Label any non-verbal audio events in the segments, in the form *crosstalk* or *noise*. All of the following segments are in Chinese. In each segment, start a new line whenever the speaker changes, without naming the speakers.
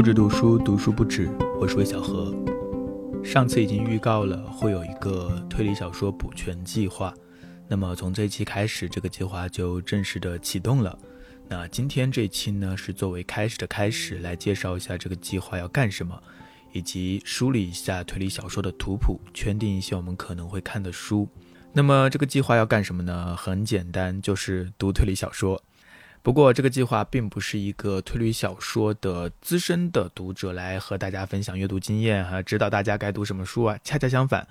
不止读书，读书不止。我是魏小何。上次已经预告了会有一个推理小说补全计划，那么从这期开始，这个计划就正式的启动了。那今天这期呢，是作为开始的开始，来介绍一下这个计划要干什么，以及梳理一下推理小说的图谱，圈定一些我们可能会看的书。那么这个计划要干什么呢？很简单，就是读推理小说。不过，这个计划并不是一个推理小说的资深的读者来和大家分享阅读经验哈，指导大家该读什么书啊。恰恰相反，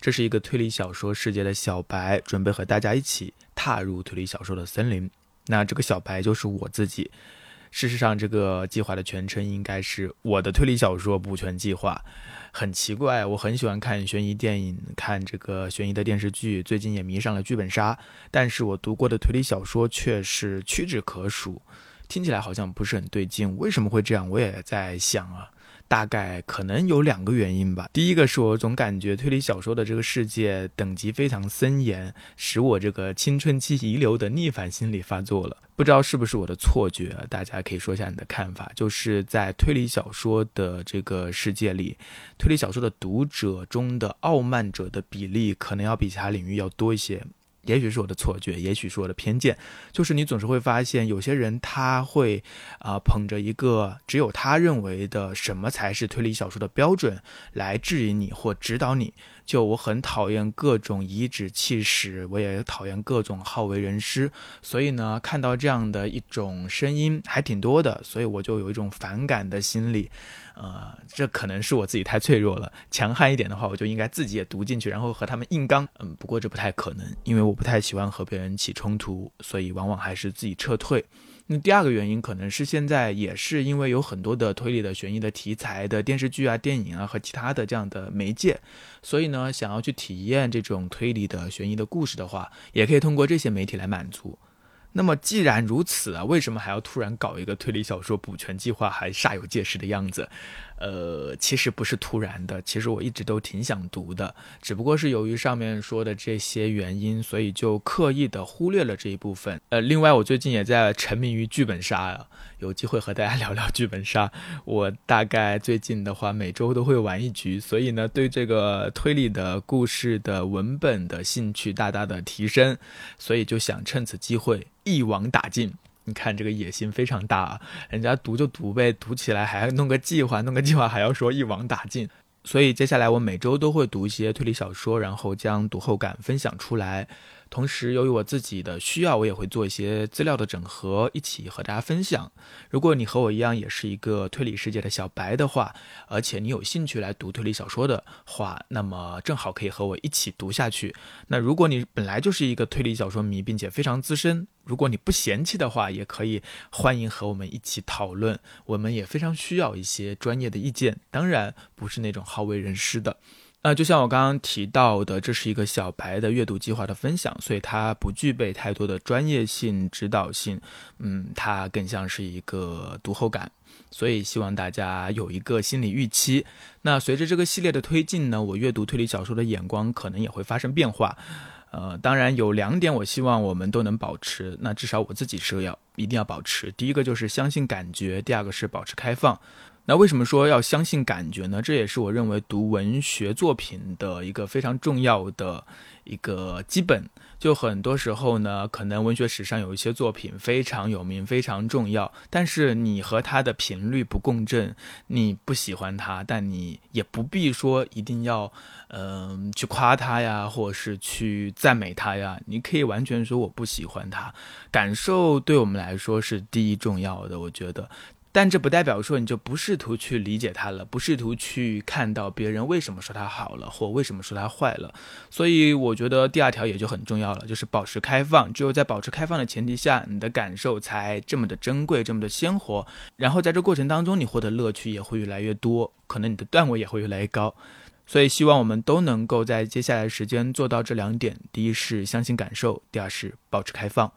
这是一个推理小说世界的小白，准备和大家一起踏入推理小说的森林。那这个小白就是我自己。事实上，这个计划的全称应该是我的推理小说补全计划。很奇怪，我很喜欢看悬疑电影，看这个悬疑的电视剧，最近也迷上了剧本杀。但是我读过的推理小说却是屈指可数，听起来好像不是很对劲。为什么会这样？我也在想啊。大概可能有两个原因吧。第一个是我总感觉推理小说的这个世界等级非常森严，使我这个青春期遗留的逆反心理发作了。不知道是不是我的错觉，大家可以说一下你的看法。就是在推理小说的这个世界里，推理小说的读者中的傲慢者的比例可能要比其他领域要多一些。也许是我的错觉，也许是我的偏见，就是你总是会发现，有些人他会啊捧着一个只有他认为的什么才是推理小说的标准来质疑你或指导你。就我很讨厌各种颐指气使，我也讨厌各种好为人师，所以呢，看到这样的一种声音还挺多的，所以我就有一种反感的心理。呃，这可能是我自己太脆弱了，强悍一点的话，我就应该自己也读进去，然后和他们硬刚。嗯，不过这不太可能，因为我不太喜欢和别人起冲突，所以往往还是自己撤退。那第二个原因可能是现在也是因为有很多的推理的悬疑的题材的电视剧啊、电影啊和其他的这样的媒介，所以呢，想要去体验这种推理的悬疑的故事的话，也可以通过这些媒体来满足。那么既然如此啊，为什么还要突然搞一个推理小说补全计划，还煞有介事的样子？呃，其实不是突然的，其实我一直都挺想读的，只不过是由于上面说的这些原因，所以就刻意的忽略了这一部分。呃，另外我最近也在沉迷于剧本杀啊，有机会和大家 *laughs* 聊聊剧本杀。我大概最近的话每周都会玩一局，所以呢，对这个推理的故事的文本的兴趣大大的提升，所以就想趁此机会一网打尽。你看这个野心非常大啊！人家读就读呗，读起来还要弄个计划，弄个计划还要说一网打尽。所以接下来我每周都会读一些推理小说，然后将读后感分享出来。同时，由于我自己的需要，我也会做一些资料的整合，一起和大家分享。如果你和我一样也是一个推理世界的小白的话，而且你有兴趣来读推理小说的话，那么正好可以和我一起读下去。那如果你本来就是一个推理小说迷，并且非常资深，如果你不嫌弃的话，也可以欢迎和我们一起讨论。我们也非常需要一些专业的意见，当然不是那种好为人师的。呃，就像我刚刚提到的，这是一个小白的阅读计划的分享，所以它不具备太多的专业性、指导性。嗯，它更像是一个读后感，所以希望大家有一个心理预期。那随着这个系列的推进呢，我阅读推理小说的眼光可能也会发生变化。呃，当然有两点，我希望我们都能保持。那至少我自己是要一定要保持。第一个就是相信感觉，第二个是保持开放。那为什么说要相信感觉呢？这也是我认为读文学作品的一个非常重要的一个基本。就很多时候呢，可能文学史上有一些作品非常有名、非常重要，但是你和它的频率不共振，你不喜欢它，但你也不必说一定要，嗯，去夸它呀，或者是去赞美它呀。你可以完全说我不喜欢它，感受对我们来说是第一重要的。我觉得。但这不代表说你就不试图去理解它了，不试图去看到别人为什么说它好了，或为什么说它坏了。所以我觉得第二条也就很重要了，就是保持开放。只有在保持开放的前提下，你的感受才这么的珍贵，这么的鲜活。然后在这过程当中，你获得乐趣也会越来越多，可能你的段位也会越来越高。所以希望我们都能够在接下来的时间做到这两点：第一是相信感受，第二是保持开放。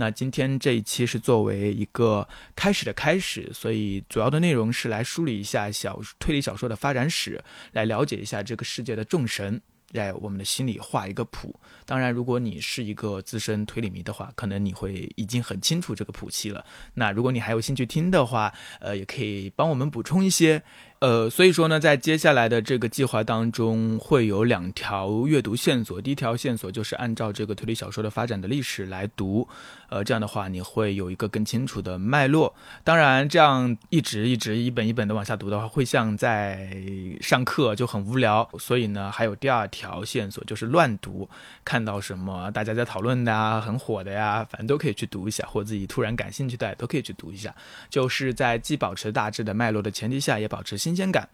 那今天这一期是作为一个开始的开始，所以主要的内容是来梳理一下小推理小说的发展史，来了解一下这个世界的众神。在我们的心里画一个谱。当然，如果你是一个资深推理迷的话，可能你会已经很清楚这个谱系了。那如果你还有兴趣听的话，呃，也可以帮我们补充一些。呃，所以说呢，在接下来的这个计划当中，会有两条阅读线索。第一条线索就是按照这个推理小说的发展的历史来读，呃，这样的话你会有一个更清楚的脉络。当然，这样一直一直一本一本的往下读的话，会像在上课就很无聊。所以呢，还有第二条线索就是乱读，看到什么大家在讨论的啊，很火的呀，反正都可以去读一下，或自己突然感兴趣的都可以去读一下。就是在既保持大致的脉络的前提下，也保持。新鲜感。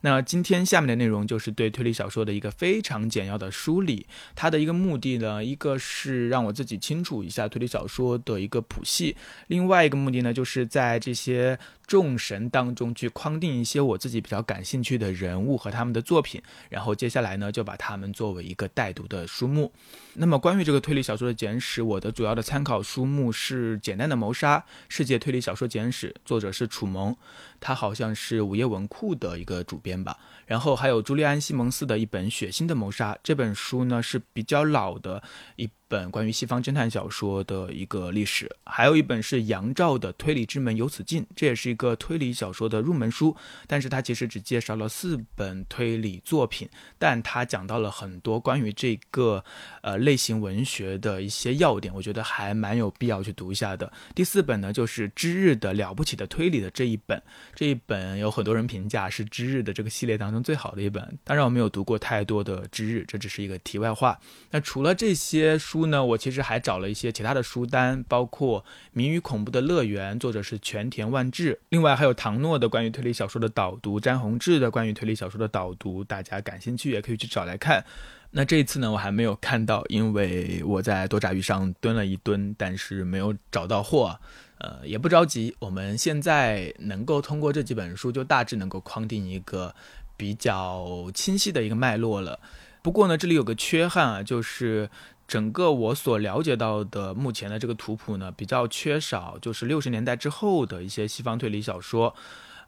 那今天下面的内容就是对推理小说的一个非常简要的梳理。它的一个目的呢，一个是让我自己清楚一下推理小说的一个谱系；另外一个目的呢，就是在这些众神当中去框定一些我自己比较感兴趣的人物和他们的作品。然后接下来呢，就把他们作为一个带读的书目。那么关于这个推理小说的简史，我的主要的参考书目是《简单的谋杀：世界推理小说简史》，作者是楚萌。他好像是午夜文库的一个主编吧，然后还有朱利安·西蒙斯的一本《血腥的谋杀》这本书呢是比较老的一。本关于西方侦探小说的一个历史，还有一本是杨照的《推理之门由此进》，这也是一个推理小说的入门书。但是它其实只介绍了四本推理作品，但它讲到了很多关于这个呃类型文学的一些要点，我觉得还蛮有必要去读一下的。第四本呢，就是知日的了不起的推理的这一本，这一本有很多人评价是知日的这个系列当中最好的一本。当然我没有读过太多的知日，这只是一个题外话。那除了这些书，书呢，我其实还找了一些其他的书单，包括《谜语恐怖的乐园》，作者是全田万志，另外还有唐诺的关于推理小说的导读，詹宏志的关于推理小说的导读，大家感兴趣也可以去找来看。那这一次呢，我还没有看到，因为我在多抓鱼上蹲了一蹲，但是没有找到货。呃，也不着急，我们现在能够通过这几本书，就大致能够框定一个比较清晰的一个脉络了。不过呢，这里有个缺憾啊，就是整个我所了解到的目前的这个图谱呢，比较缺少，就是六十年代之后的一些西方推理小说，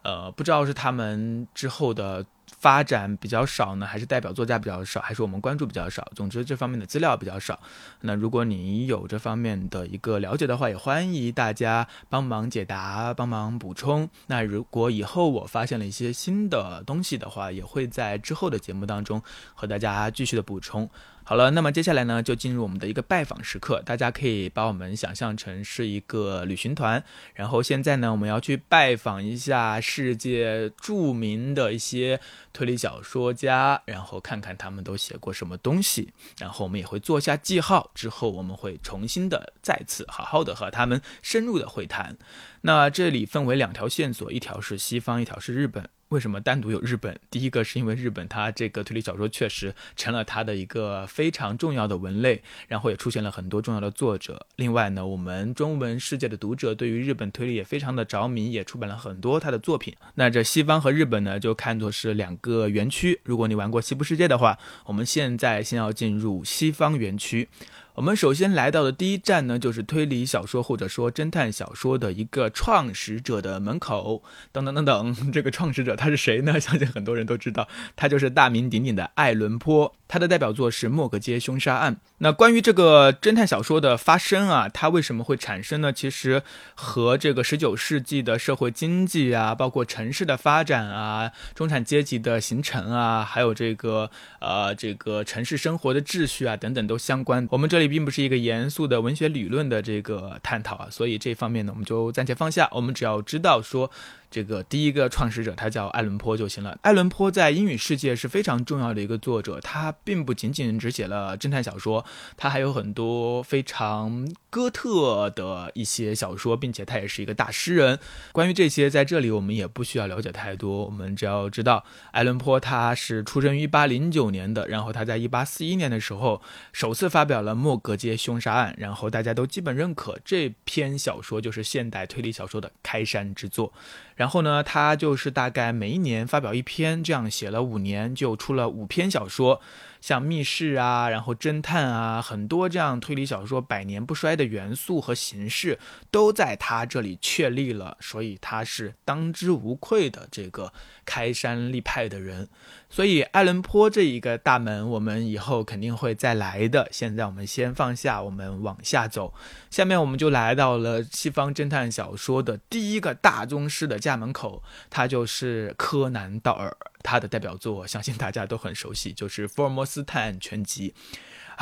呃，不知道是他们之后的。发展比较少呢，还是代表作家比较少，还是我们关注比较少？总之这方面的资料比较少。那如果你有这方面的一个了解的话，也欢迎大家帮忙解答、帮忙补充。那如果以后我发现了一些新的东西的话，也会在之后的节目当中和大家继续的补充。好了，那么接下来呢，就进入我们的一个拜访时刻。大家可以把我们想象成是一个旅行团，然后现在呢，我们要去拜访一下世界著名的一些推理小说家，然后看看他们都写过什么东西。然后我们也会做下记号，之后我们会重新的再次好好的和他们深入的会谈。那这里分为两条线索，一条是西方，一条是日本。为什么单独有日本？第一个是因为日本它这个推理小说确实成了它的一个非常重要的文类，然后也出现了很多重要的作者。另外呢，我们中文世界的读者对于日本推理也非常的着迷，也出版了很多他的作品。那这西方和日本呢，就看作是两个园区。如果你玩过西部世界的话，我们现在先要进入西方园区。我们首先来到的第一站呢，就是推理小说或者说侦探小说的一个创始者的门口。等等等等，*laughs* 这个创始者他是谁呢？相信很多人都知道，他就是大名鼎鼎的爱伦坡。他的代表作是《莫格街凶杀案》。那关于这个侦探小说的发生啊，它为什么会产生呢？其实和这个十九世纪的社会经济啊，包括城市的发展啊，中产阶级的形成啊，还有这个呃这个城市生活的秩序啊等等都相关。我们这里并不是一个严肃的文学理论的这个探讨啊，所以这方面呢，我们就暂且放下。我们只要知道说。这个第一个创始者他叫爱伦坡就行了。爱伦坡在英语世界是非常重要的一个作者，他并不仅仅只写了侦探小说，他还有很多非常哥特的一些小说，并且他也是一个大诗人。关于这些，在这里我们也不需要了解太多，我们只要知道爱伦坡他是出生于一八零九年的，然后他在一八四一年的时候首次发表了《莫格街凶杀案》，然后大家都基本认可这篇小说就是现代推理小说的开山之作。然后呢，他就是大概每一年发表一篇，这样写了五年，就出了五篇小说。像密室啊，然后侦探啊，很多这样推理小说百年不衰的元素和形式都在他这里确立了，所以他是当之无愧的这个开山立派的人。所以爱伦坡这一个大门，我们以后肯定会再来的。现在我们先放下，我们往下走。下面我们就来到了西方侦探小说的第一个大宗师的家门口，他就是柯南道尔。他的代表作，相信大家都很熟悉，就是《福尔摩斯探案全集》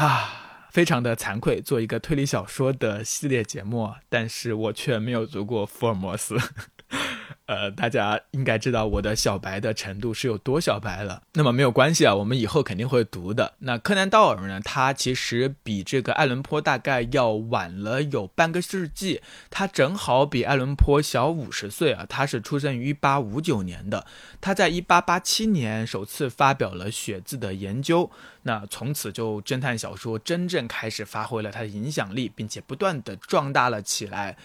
啊，非常的惭愧，做一个推理小说的系列节目，但是我却没有读过福尔摩斯。呃，大家应该知道我的小白的程度是有多小白了。那么没有关系啊，我们以后肯定会读的。那柯南道尔呢？他其实比这个爱伦坡大概要晚了有半个世纪，他正好比爱伦坡小五十岁啊。他是出生于一八五九年的，他在一八八七年首次发表了血字的研究，那从此就侦探小说真正开始发挥了它的影响力，并且不断的壮大了起来。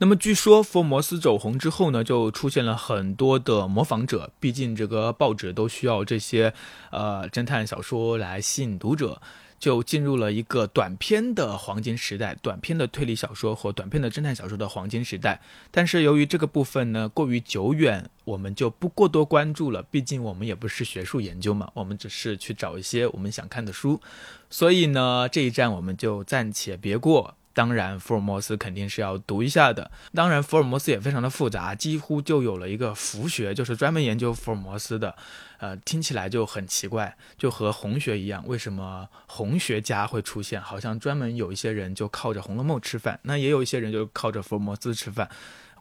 那么据说福尔摩斯走红之后呢，就出现了很多的模仿者。毕竟这个报纸都需要这些呃侦探小说来吸引读者，就进入了一个短篇的黄金时代，短篇的推理小说或短篇的侦探小说的黄金时代。但是由于这个部分呢过于久远，我们就不过多关注了。毕竟我们也不是学术研究嘛，我们只是去找一些我们想看的书。所以呢，这一站我们就暂且别过。当然，福尔摩斯肯定是要读一下的。当然，福尔摩斯也非常的复杂，几乎就有了一个福学，就是专门研究福尔摩斯的。呃，听起来就很奇怪，就和红学一样，为什么红学家会出现？好像专门有一些人就靠着《红楼梦》吃饭，那也有一些人就靠着福尔摩斯吃饭。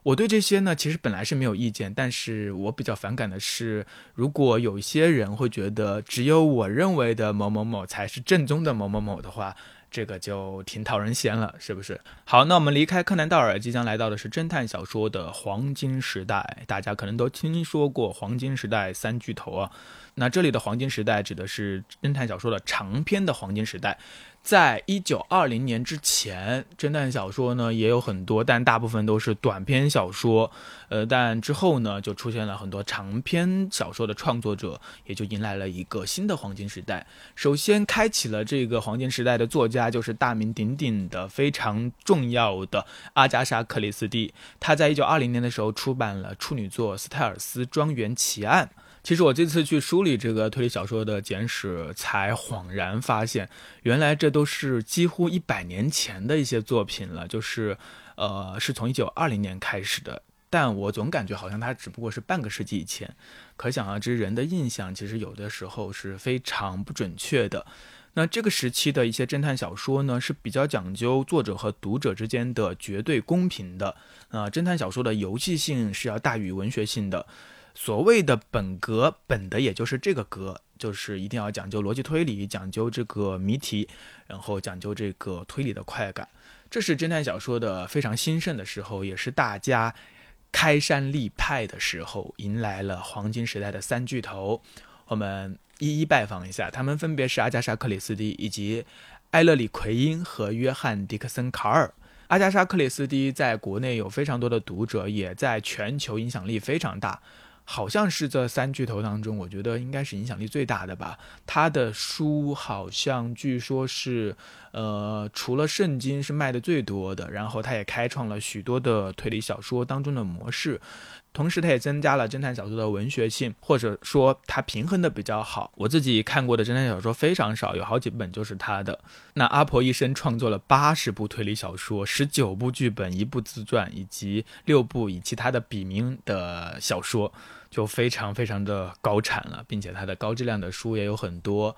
我对这些呢，其实本来是没有意见，但是我比较反感的是，如果有一些人会觉得只有我认为的某某某才是正宗的某某某的话。这个就挺讨人嫌了，是不是？好，那我们离开柯南道尔，即将来到的是侦探小说的黄金时代。大家可能都听说过黄金时代三巨头啊。那这里的黄金时代指的是侦探小说的长篇的黄金时代。在一九二零年之前，侦探小说呢也有很多，但大部分都是短篇小说。呃，但之后呢，就出现了很多长篇小说的创作者，也就迎来了一个新的黄金时代。首先开启了这个黄金时代的作家，就是大名鼎鼎的、非常重要的阿加莎·克里斯蒂。他在一九二零年的时候出版了处女作《斯泰尔斯庄园奇案》。其实我这次去梳理这个推理小说的简史，才恍然发现，原来这都是几乎一百年前的一些作品了，就是，呃，是从一九二零年开始的。但我总感觉好像它只不过是半个世纪以前，可想而知，人的印象其实有的时候是非常不准确的。那这个时期的一些侦探小说呢，是比较讲究作者和读者之间的绝对公平的。啊，侦探小说的游戏性是要大于文学性的。所谓的本格本的，也就是这个格，就是一定要讲究逻辑推理，讲究这个谜题，然后讲究这个推理的快感。这是侦探小说的非常兴盛的时候，也是大家开山立派的时候，迎来了黄金时代的三巨头。我们一一拜访一下，他们分别是阿加莎·克里斯蒂、以及埃勒里·奎因和约翰·迪克森·卡尔。阿加莎·克里斯蒂在国内有非常多的读者，也在全球影响力非常大。好像是这三巨头当中，我觉得应该是影响力最大的吧。他的书好像据说是，呃，除了圣经是卖的最多的，然后他也开创了许多的推理小说当中的模式。同时，他也增加了侦探小说的文学性，或者说他平衡的比较好。我自己看过的侦探小说非常少，有好几本就是他的。那阿婆一生创作了八十部推理小说，十九部剧本，一部自传，以及六部以其他的笔名的小说，就非常非常的高产了，并且他的高质量的书也有很多。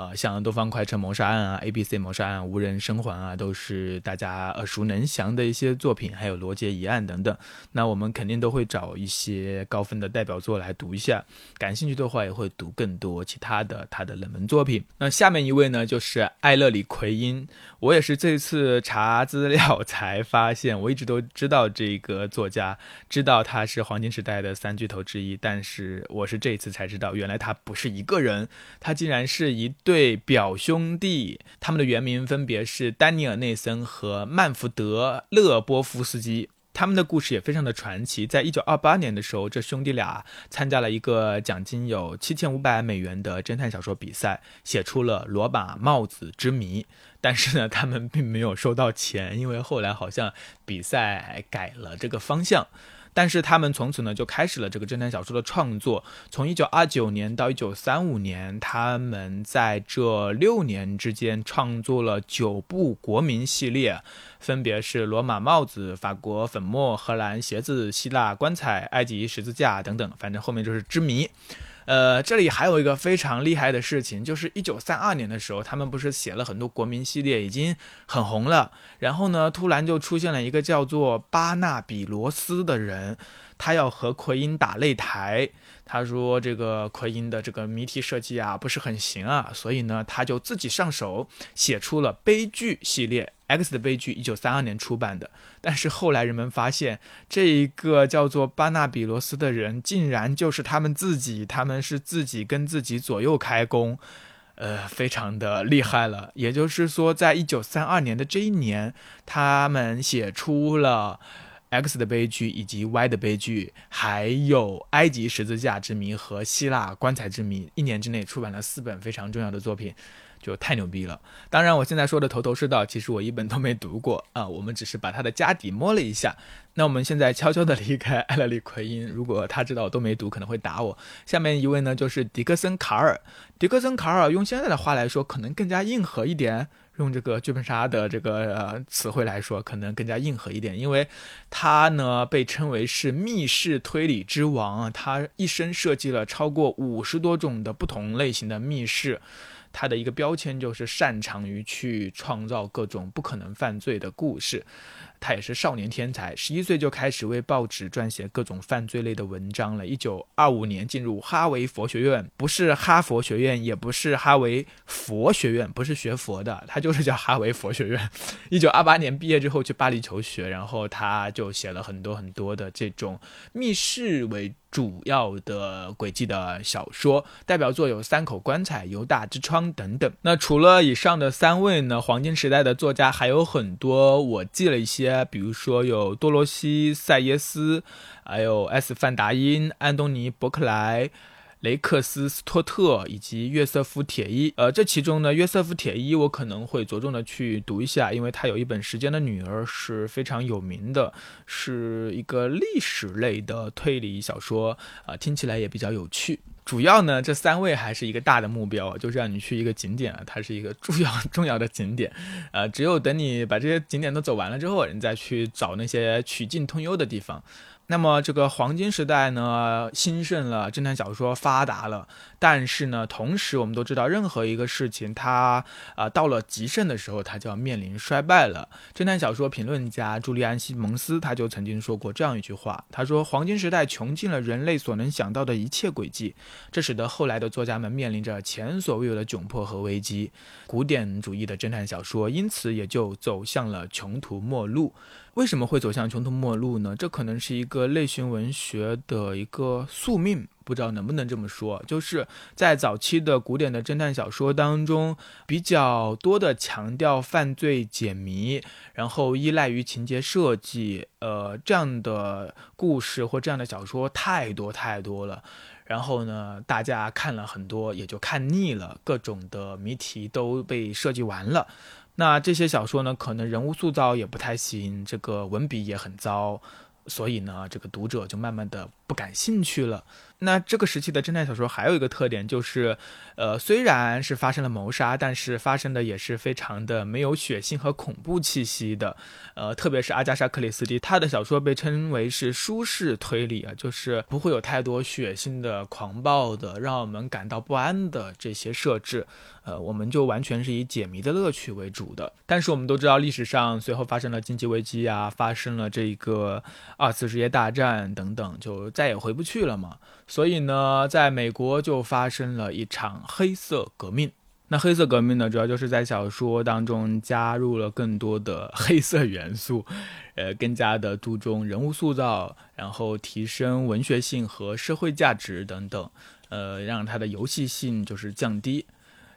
呃，像《东方快车谋杀案》啊，《A B C 谋杀案》、《无人生还》啊，都是大家耳熟能详的一些作品，还有《罗杰疑案》等等。那我们肯定都会找一些高分的代表作来读一下，感兴趣的话也会读更多其他的他的冷门作品。那下面一位呢，就是艾勒里·奎因。我也是这次查资料才发现，我一直都知道这个作家，知道他是黄金时代的三巨头之一，但是我是这次才知道，原来他不是一个人，他竟然是一对。对表兄弟，他们的原名分别是丹尼尔·内森和曼福德·勒波夫斯基。他们的故事也非常的传奇。在一九二八年的时候，这兄弟俩参加了一个奖金有七千五百美元的侦探小说比赛，写出了《罗马帽子之谜》。但是呢，他们并没有收到钱，因为后来好像比赛改了这个方向。但是他们从此呢就开始了这个侦探小说的创作。从一九二九年到一九三五年，他们在这六年之间创作了九部国民系列，分别是罗马帽子、法国粉末、荷兰鞋子、希腊棺材、埃及十字架等等，反正后面就是之谜。呃，这里还有一个非常厉害的事情，就是一九三二年的时候，他们不是写了很多国民系列，已经很红了。然后呢，突然就出现了一个叫做巴纳比罗斯的人，他要和奎因打擂台。他说这个奎因的这个谜题设计啊不是很行啊，所以呢，他就自己上手写出了悲剧系列。X 的悲剧，一九三二年出版的。但是后来人们发现，这一个叫做巴纳比罗斯的人，竟然就是他们自己，他们是自己跟自己左右开弓，呃，非常的厉害了。也就是说，在一九三二年的这一年，他们写出了 X 的悲剧，以及 Y 的悲剧，还有埃及十字架之谜和希腊棺材之谜，一年之内出版了四本非常重要的作品。就太牛逼了！当然，我现在说的头头是道，其实我一本都没读过啊。我们只是把他的家底摸了一下。那我们现在悄悄的离开艾勒里奎因，如果他知道我都没读，可能会打我。下面一位呢，就是迪克森卡尔。迪克森卡尔用现在的话来说，可能更加硬核一点。用这个剧本杀的这个呃词汇来说，可能更加硬核一点，因为他呢被称为是密室推理之王，他一生设计了超过五十多种的不同类型的密室。他的一个标签就是擅长于去创造各种不可能犯罪的故事。他也是少年天才，十一岁就开始为报纸撰写各种犯罪类的文章了。一九二五年进入哈维佛学院，不是哈佛学院，也不是哈维佛学院，不是学佛的，他就是叫哈维佛学院。一九二八年毕业之后去巴黎求学，然后他就写了很多很多的这种密室为主要的轨迹的小说，代表作有《三口棺材》《犹大之窗》等等。那除了以上的三位呢，黄金时代的作家还有很多，我记了一些。比如说有多罗西·塞耶斯，还有 S. 范达因、安东尼·伯克莱、雷克斯·斯托特以及约瑟夫·铁伊。呃，这其中呢，约瑟夫·铁伊我可能会着重的去读一下，因为他有一本《时间的女儿》是非常有名的，是一个历史类的推理小说，啊，听起来也比较有趣。主要呢，这三位还是一个大的目标，就是让你去一个景点啊，它是一个重要重要的景点，呃，只有等你把这些景点都走完了之后，你再去找那些曲径通幽的地方。那么这个黄金时代呢，兴盛了，侦探小说发达了。但是呢，同时我们都知道，任何一个事情它啊到了极盛的时候，它就要面临衰败了。侦探小说评论家朱利安·西蒙斯他就曾经说过这样一句话，他说：“黄金时代穷尽了人类所能想到的一切轨迹，这使得后来的作家们面临着前所未有的窘迫和危机。古典主义的侦探小说因此也就走向了穷途末路。”为什么会走向穷途末路呢？这可能是一个类型文学的一个宿命，不知道能不能这么说。就是在早期的古典的侦探小说当中，比较多的强调犯罪解谜，然后依赖于情节设计，呃，这样的故事或这样的小说太多太多了。然后呢，大家看了很多，也就看腻了，各种的谜题都被设计完了。那这些小说呢，可能人物塑造也不太行，这个文笔也很糟，所以呢，这个读者就慢慢的不感兴趣了。那这个时期的侦探小说还有一个特点就是，呃，虽然是发生了谋杀，但是发生的也是非常的没有血腥和恐怖气息的。呃，特别是阿加莎·克里斯蒂，她的小说被称为是舒适推理啊，就是不会有太多血腥的、狂暴的、让我们感到不安的这些设置。呃，我们就完全是以解谜的乐趣为主的。但是我们都知道，历史上随后发生了经济危机啊，发生了这个二次世界大战等等，就再也回不去了嘛。所以呢，在美国就发生了一场黑色革命。那黑色革命呢，主要就是在小说当中加入了更多的黑色元素，*laughs* 呃，更加的注重人物塑造，然后提升文学性和社会价值等等，呃，让它的游戏性就是降低。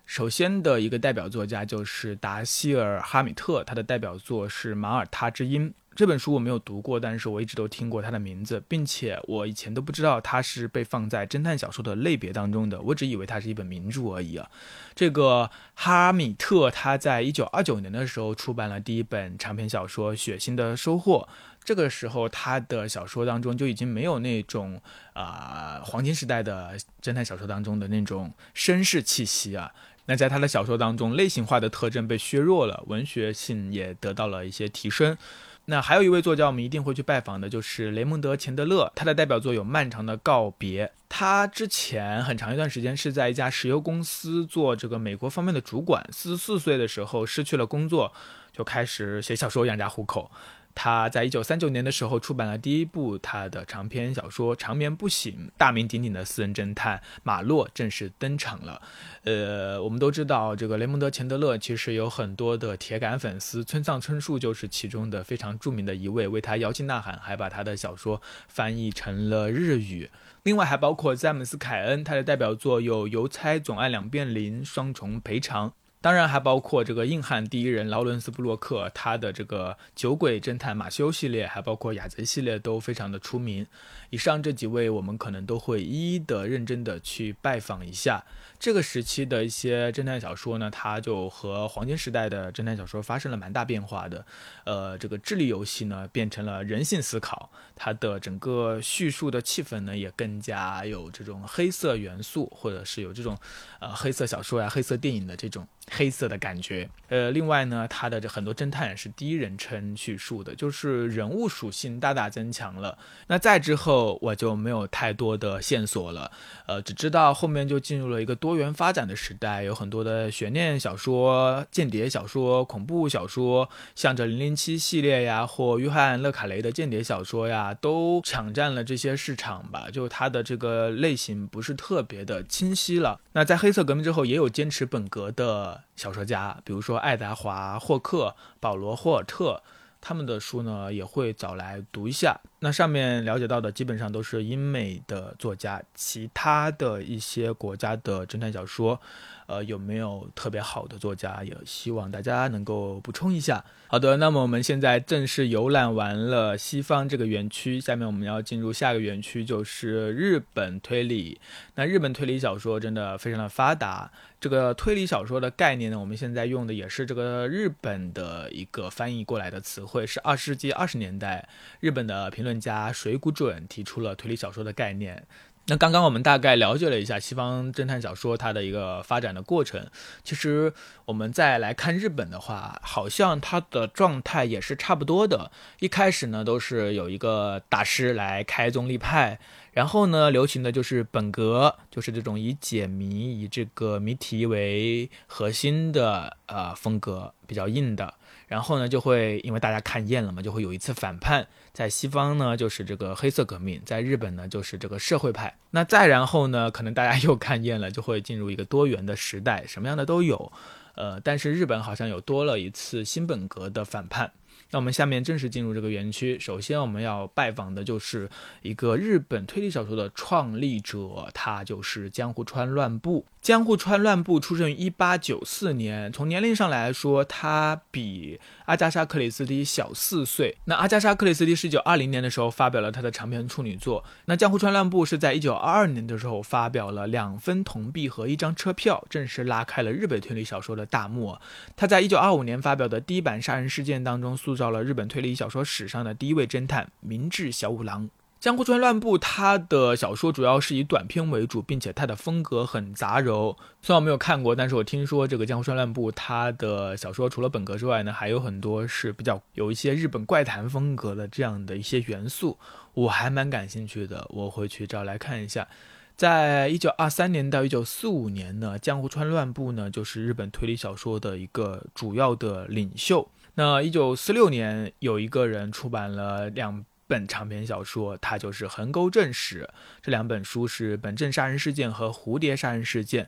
首先的一个代表作家就是达希尔·哈米特，他的代表作是《马耳他之音》。这本书我没有读过，但是我一直都听过它的名字，并且我以前都不知道它是被放在侦探小说的类别当中的，我只以为它是一本名著而已啊。这个哈米特他在一九二九年的时候出版了第一本长篇小说《血腥的收获》，这个时候他的小说当中就已经没有那种啊黄金时代的侦探小说当中的那种绅士气息啊。那在他的小说当中，类型化的特征被削弱了，文学性也得到了一些提升。那还有一位作家，我们一定会去拜访的，就是雷蒙德·钱德勒。他的代表作有《漫长的告别》。他之前很长一段时间是在一家石油公司做这个美国方面的主管。四十四岁的时候失去了工作，就开始写小说养家糊口。他在一九三九年的时候出版了第一部他的长篇小说《长眠不醒》，大名鼎鼎的私人侦探马洛正式登场了。呃，我们都知道这个雷蒙德·钱德勒其实有很多的铁杆粉丝，村上春树就是其中的非常著名的一位，为他摇旗呐喊，还把他的小说翻译成了日语。另外还包括詹姆斯·凯恩，他的代表作有《邮差总爱两遍零》《双重赔偿》。当然还包括这个硬汉第一人劳伦斯·布洛克，他的这个酒鬼侦探马修系列，还包括雅贼系列都非常的出名。以上这几位，我们可能都会一一的认真的去拜访一下。这个时期的一些侦探小说呢，它就和黄金时代的侦探小说发生了蛮大变化的。呃，这个智力游戏呢变成了人性思考，它的整个叙述的气氛呢也更加有这种黑色元素，或者是有这种呃黑色小说呀、黑色电影的这种黑色的感觉。呃，另外呢，它的这很多侦探是第一人称叙述的，就是人物属性大大增强了。那再之后我就没有太多的线索了，呃，只知道后面就进入了一个多。元发展的时代，有很多的悬念小说、间谍小说、恐怖小说，像这《零零七》系列呀，或约翰·勒卡雷的间谍小说呀，都抢占了这些市场吧。就它的这个类型不是特别的清晰了。那在黑色革命之后，也有坚持本格的小说家，比如说爱达华·霍克、保罗·霍尔特。他们的书呢也会找来读一下。那上面了解到的基本上都是英美的作家，其他的一些国家的侦探小说，呃，有没有特别好的作家？也希望大家能够补充一下。好的，那么我们现在正式游览完了西方这个园区，下面我们要进入下个园区，就是日本推理。那日本推理小说真的非常的发达。这个推理小说的概念呢，我们现在用的也是这个日本的一个翻译过来的词汇，是二十世纪二十年代日本的评论家水谷准提出了推理小说的概念。那刚刚我们大概了解了一下西方侦探小说它的一个发展的过程，其实我们再来看日本的话，好像它的状态也是差不多的。一开始呢，都是有一个大师来开宗立派。然后呢，流行的就是本格，就是这种以解谜、以这个谜题为核心的呃风格，比较硬的。然后呢，就会因为大家看厌了嘛，就会有一次反叛。在西方呢，就是这个黑色革命；在日本呢，就是这个社会派。那再然后呢，可能大家 *laughs* 又看厌了，就会进入一个多元的时代，什么样的都有。呃，但是日本好像有多了一次新本格的反叛。那我们下面正式进入这个园区。首先，我们要拜访的就是一个日本推理小说的创立者，他就是江户川乱步。江户川乱步出生于一八九四年，从年龄上来说，他比阿加莎·克里斯蒂小四岁。那阿加莎·克里斯蒂是一九二零年的时候发表了他的长篇处女作，那江户川乱步是在一九二二年的时候发表了《两分铜币和一张车票》，正式拉开了日本推理小说的大幕。他在一九二五年发表的第一版《杀人事件》当中，塑造到了日本推理小说史上的第一位侦探明智小五郎。江户川乱步，他的小说主要是以短篇为主，并且他的风格很杂糅。虽然我没有看过，但是我听说这个江户川乱步他的小说除了本格之外呢，还有很多是比较有一些日本怪谈风格的这样的一些元素，我还蛮感兴趣的，我会去找来看一下。在一九二三年到一九四五年呢，江户川乱步呢就是日本推理小说的一个主要的领袖。那一九四六年，有一个人出版了两。本长篇小说，他就是横沟正史。这两本书是《本镇杀人事件》和《蝴蝶杀人事件》。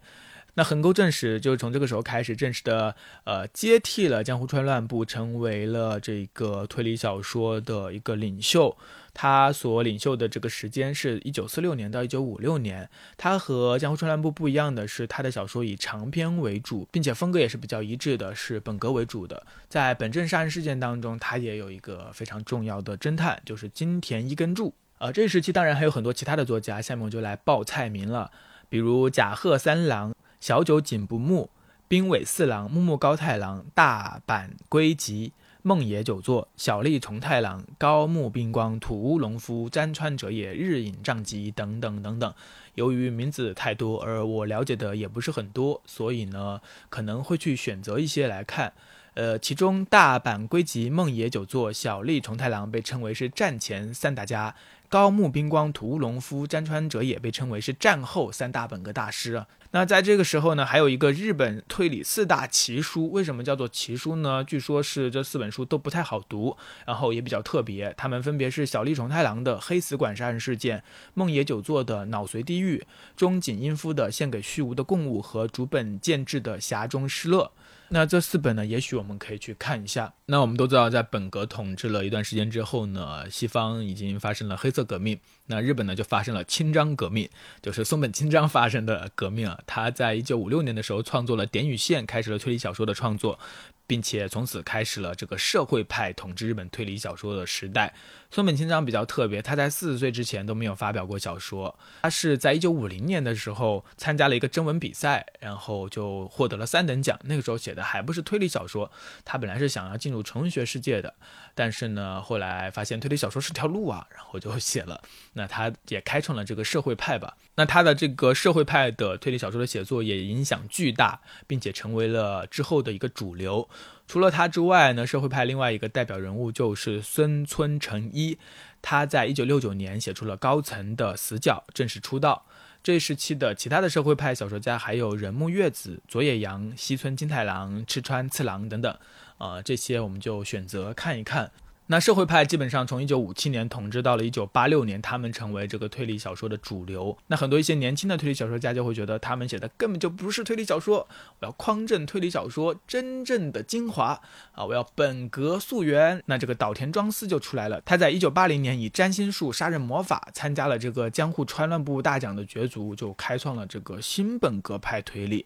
那横沟正史就是从这个时候开始正式的呃接替了江户川乱步，成为了这个推理小说的一个领袖。他所领袖的这个时间是一九四六年到一九五六年。他和江户川乱步不一样的是，他的小说以长篇为主，并且风格也是比较一致的，是本格为主的。在本镇杀人事件当中，他也有一个非常重要的侦探，就是金田一根柱。呃，这一时期当然还有很多其他的作家，下面我就来报菜名了，比如甲贺三郎、小九井不木、兵尾四郎、木木高太郎、大阪归吉。梦野久作、小笠重太郎、高木冰光、土屋龙夫、詹川哲也、日影丈吉等等等等。由于名字太多，而我了解的也不是很多，所以呢，可能会去选择一些来看。呃，其中大阪归吉、梦野久作、小笠重太郎被称为是战前三大家。高木冰光、土屋龙夫、詹川哲也被称为是战后三大本格大师啊。那在这个时候呢，还有一个日本推理四大奇书。为什么叫做奇书呢？据说是这四本书都不太好读，然后也比较特别。他们分别是小栗重太郎的《黑死馆杀人事件》，梦野久作的《脑髓地狱》，中井英夫的《献给虚无的供物》和竹本健治的《匣中失乐》。那这四本呢，也许我们可以去看一下。那我们都知道，在本格统治了一段时间之后呢，西方已经发生了黑色革命，那日本呢就发生了清章革命，就是松本清张发生的革命啊。他在一九五六年的时候创作了《点与线》，开始了推理小说的创作。并且从此开始了这个社会派统治日本推理小说的时代。松本清张比较特别，他在四十岁之前都没有发表过小说。他是在一九五零年的时候参加了一个征文比赛，然后就获得了三等奖。那个时候写的还不是推理小说，他本来是想要进入纯文学世界的，但是呢，后来发现推理小说是条路啊，然后就写了。那他也开创了这个社会派吧。那他的这个社会派的推理小说的写作也影响巨大，并且成为了之后的一个主流。除了他之外呢，社会派另外一个代表人物就是孙村成一。他在一九六九年写出了《高层的死角》，正式出道。这一时期的其他的社会派小说家还有人木月子、佐野洋、西村金太郎、赤川次郎等等。呃，这些我们就选择看一看。那社会派基本上从一九五七年统治到了一九八六年，他们成为这个推理小说的主流。那很多一些年轻的推理小说家就会觉得，他们写的根本就不是推理小说。我要匡正推理小说真正的精华啊！我要本格溯源。那这个岛田庄司就出来了。他在一九八零年以占星术杀人魔法参加了这个江户川乱步大奖的角逐，就开创了这个新本格派推理。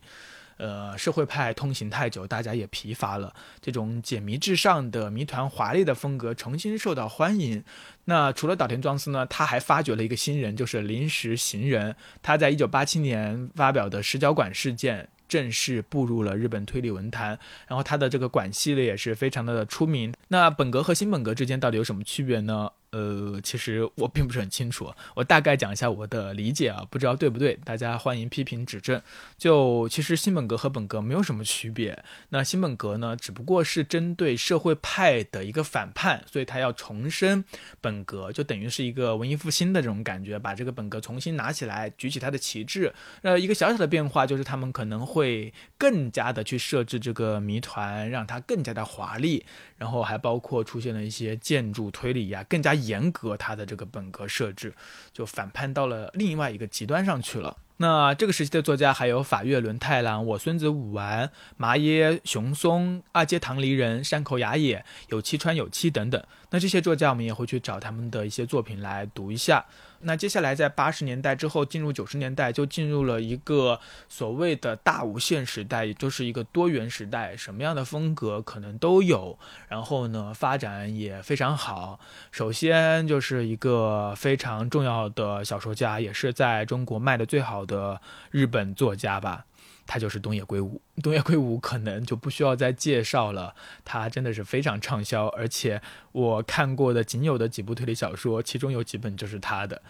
呃，社会派通行太久，大家也疲乏了。这种解谜至上的谜团华丽的风格重新受到欢迎。那除了岛田庄司呢，他还发掘了一个新人，就是临时行人。他在一九八七年发表的石角馆事件正式步入了日本推理文坛。然后他的这个馆系列也是非常的出名。那本格和新本格之间到底有什么区别呢？呃，其实我并不是很清楚，我大概讲一下我的理解啊，不知道对不对，大家欢迎批评指正。就其实新本格和本格没有什么区别，那新本格呢，只不过是针对社会派的一个反叛，所以他要重申本格，就等于是一个文艺复兴的这种感觉，把这个本格重新拿起来，举起他的旗帜。呃，一个小小的变化就是他们可能会更加的去设置这个谜团，让它更加的华丽，然后还包括出现了一些建筑推理呀，更加。严格他的这个本格设置，就反叛到了另外一个极端上去了。那这个时期的作家还有法月伦太郎、我孙子武丸、麻耶雄松、二阶堂离人、山口雅也、有七川有七等等。那这些作家我们也会去找他们的一些作品来读一下。那接下来在八十年代之后进入九十年代，就进入了一个所谓的大无限时代，也就是一个多元时代，什么样的风格可能都有。然后呢，发展也非常好。首先就是一个非常重要的小说家，也是在中国卖的最好的日本作家吧。他就是东野圭吾，东野圭吾可能就不需要再介绍了，他真的是非常畅销，而且我看过的仅有的几部推理小说，其中有几本就是他的。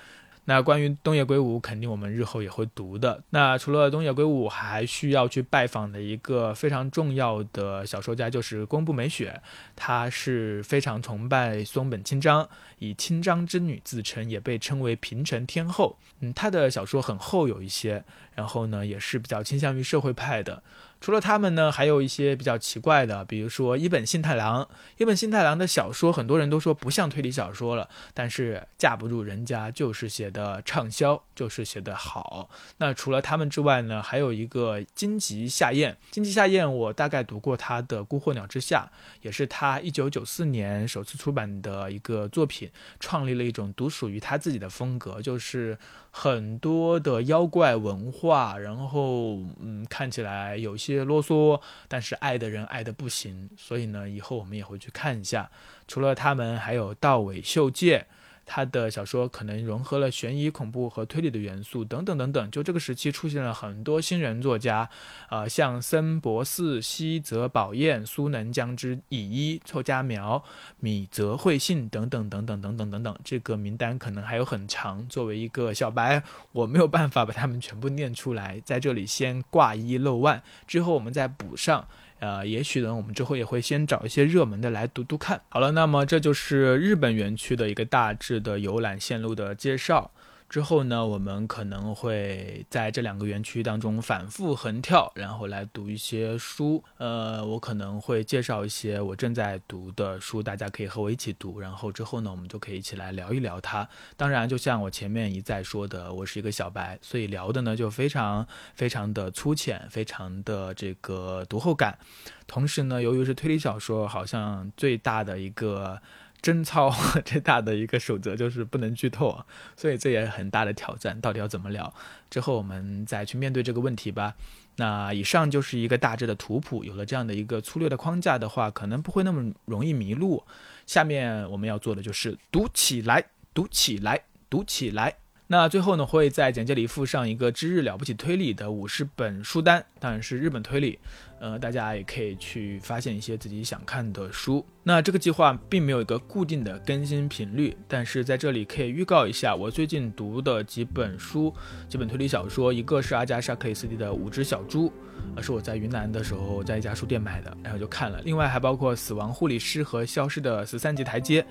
那关于东野圭吾，肯定我们日后也会读的。那除了东野圭吾，还需要去拜访的一个非常重要的小说家，就是宫部美雪。她是非常崇拜松本清张，以清张之女自称，也被称为平成天后。嗯，她的小说很厚有一些，然后呢，也是比较倾向于社会派的。除了他们呢，还有一些比较奇怪的，比如说一本信太郎。一本信太郎的小说，很多人都说不像推理小说了，但是架不住人家就是写的畅销，就是写的好。那除了他们之外呢，还有一个金吉夏彦。金吉夏彦，我大概读过他的《孤鹤鸟之下》，也是他一九九四年首次出版的一个作品，创立了一种独属于他自己的风格，就是很多的妖怪文化，然后嗯，看起来有些。啰嗦，但是爱的人爱的不行，所以呢，以后我们也会去看一下。除了他们，还有道尾秀介。他的小说可能融合了悬疑、恐怖和推理的元素，等等等等。就这个时期出现了很多新人作家，呃，像森博寺、西泽保彦、苏能江之乙一、凑佳苗、米泽惠信等等等等等等等等。这个名单可能还有很长。作为一个小白，我没有办法把他们全部念出来，在这里先挂一漏万，之后我们再补上。呃，也许呢，我们之后也会先找一些热门的来读读看。好了，那么这就是日本园区的一个大致的游览线路的介绍。之后呢，我们可能会在这两个园区当中反复横跳，然后来读一些书。呃，我可能会介绍一些我正在读的书，大家可以和我一起读。然后之后呢，我们就可以一起来聊一聊它。当然，就像我前面一再说的，我是一个小白，所以聊的呢就非常非常的粗浅，非常的这个读后感。同时呢，由于是推理小说，好像最大的一个。贞操 *laughs* 最大的一个守则就是不能剧透，所以这也很大的挑战。到底要怎么聊？之后我们再去面对这个问题吧。那以上就是一个大致的图谱，有了这样的一个粗略的框架的话，可能不会那么容易迷路。下面我们要做的就是读起来，读起来，读起来。那最后呢，会在简介里附上一个知日了不起推理的五十本书单，当然是日本推理。呃，大家也可以去发现一些自己想看的书。那这个计划并没有一个固定的更新频率，但是在这里可以预告一下我最近读的几本书，几本推理小说。一个是阿加莎·克里斯蒂的《五只小猪》，呃，是我在云南的时候在一家书店买的，然后就看了。另外还包括《死亡护理师》和《消失的十三级台阶》，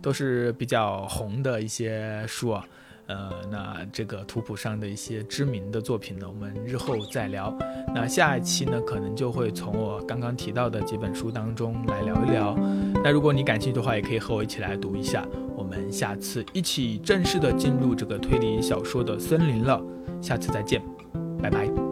都是比较红的一些书啊。呃，那这个图谱上的一些知名的作品呢，我们日后再聊。那下一期呢，可能就会从我刚刚提到的几本书当中来聊一聊。那如果你感兴趣的话，也可以和我一起来读一下。我们下次一起正式的进入这个推理小说的森林了。下次再见，拜拜。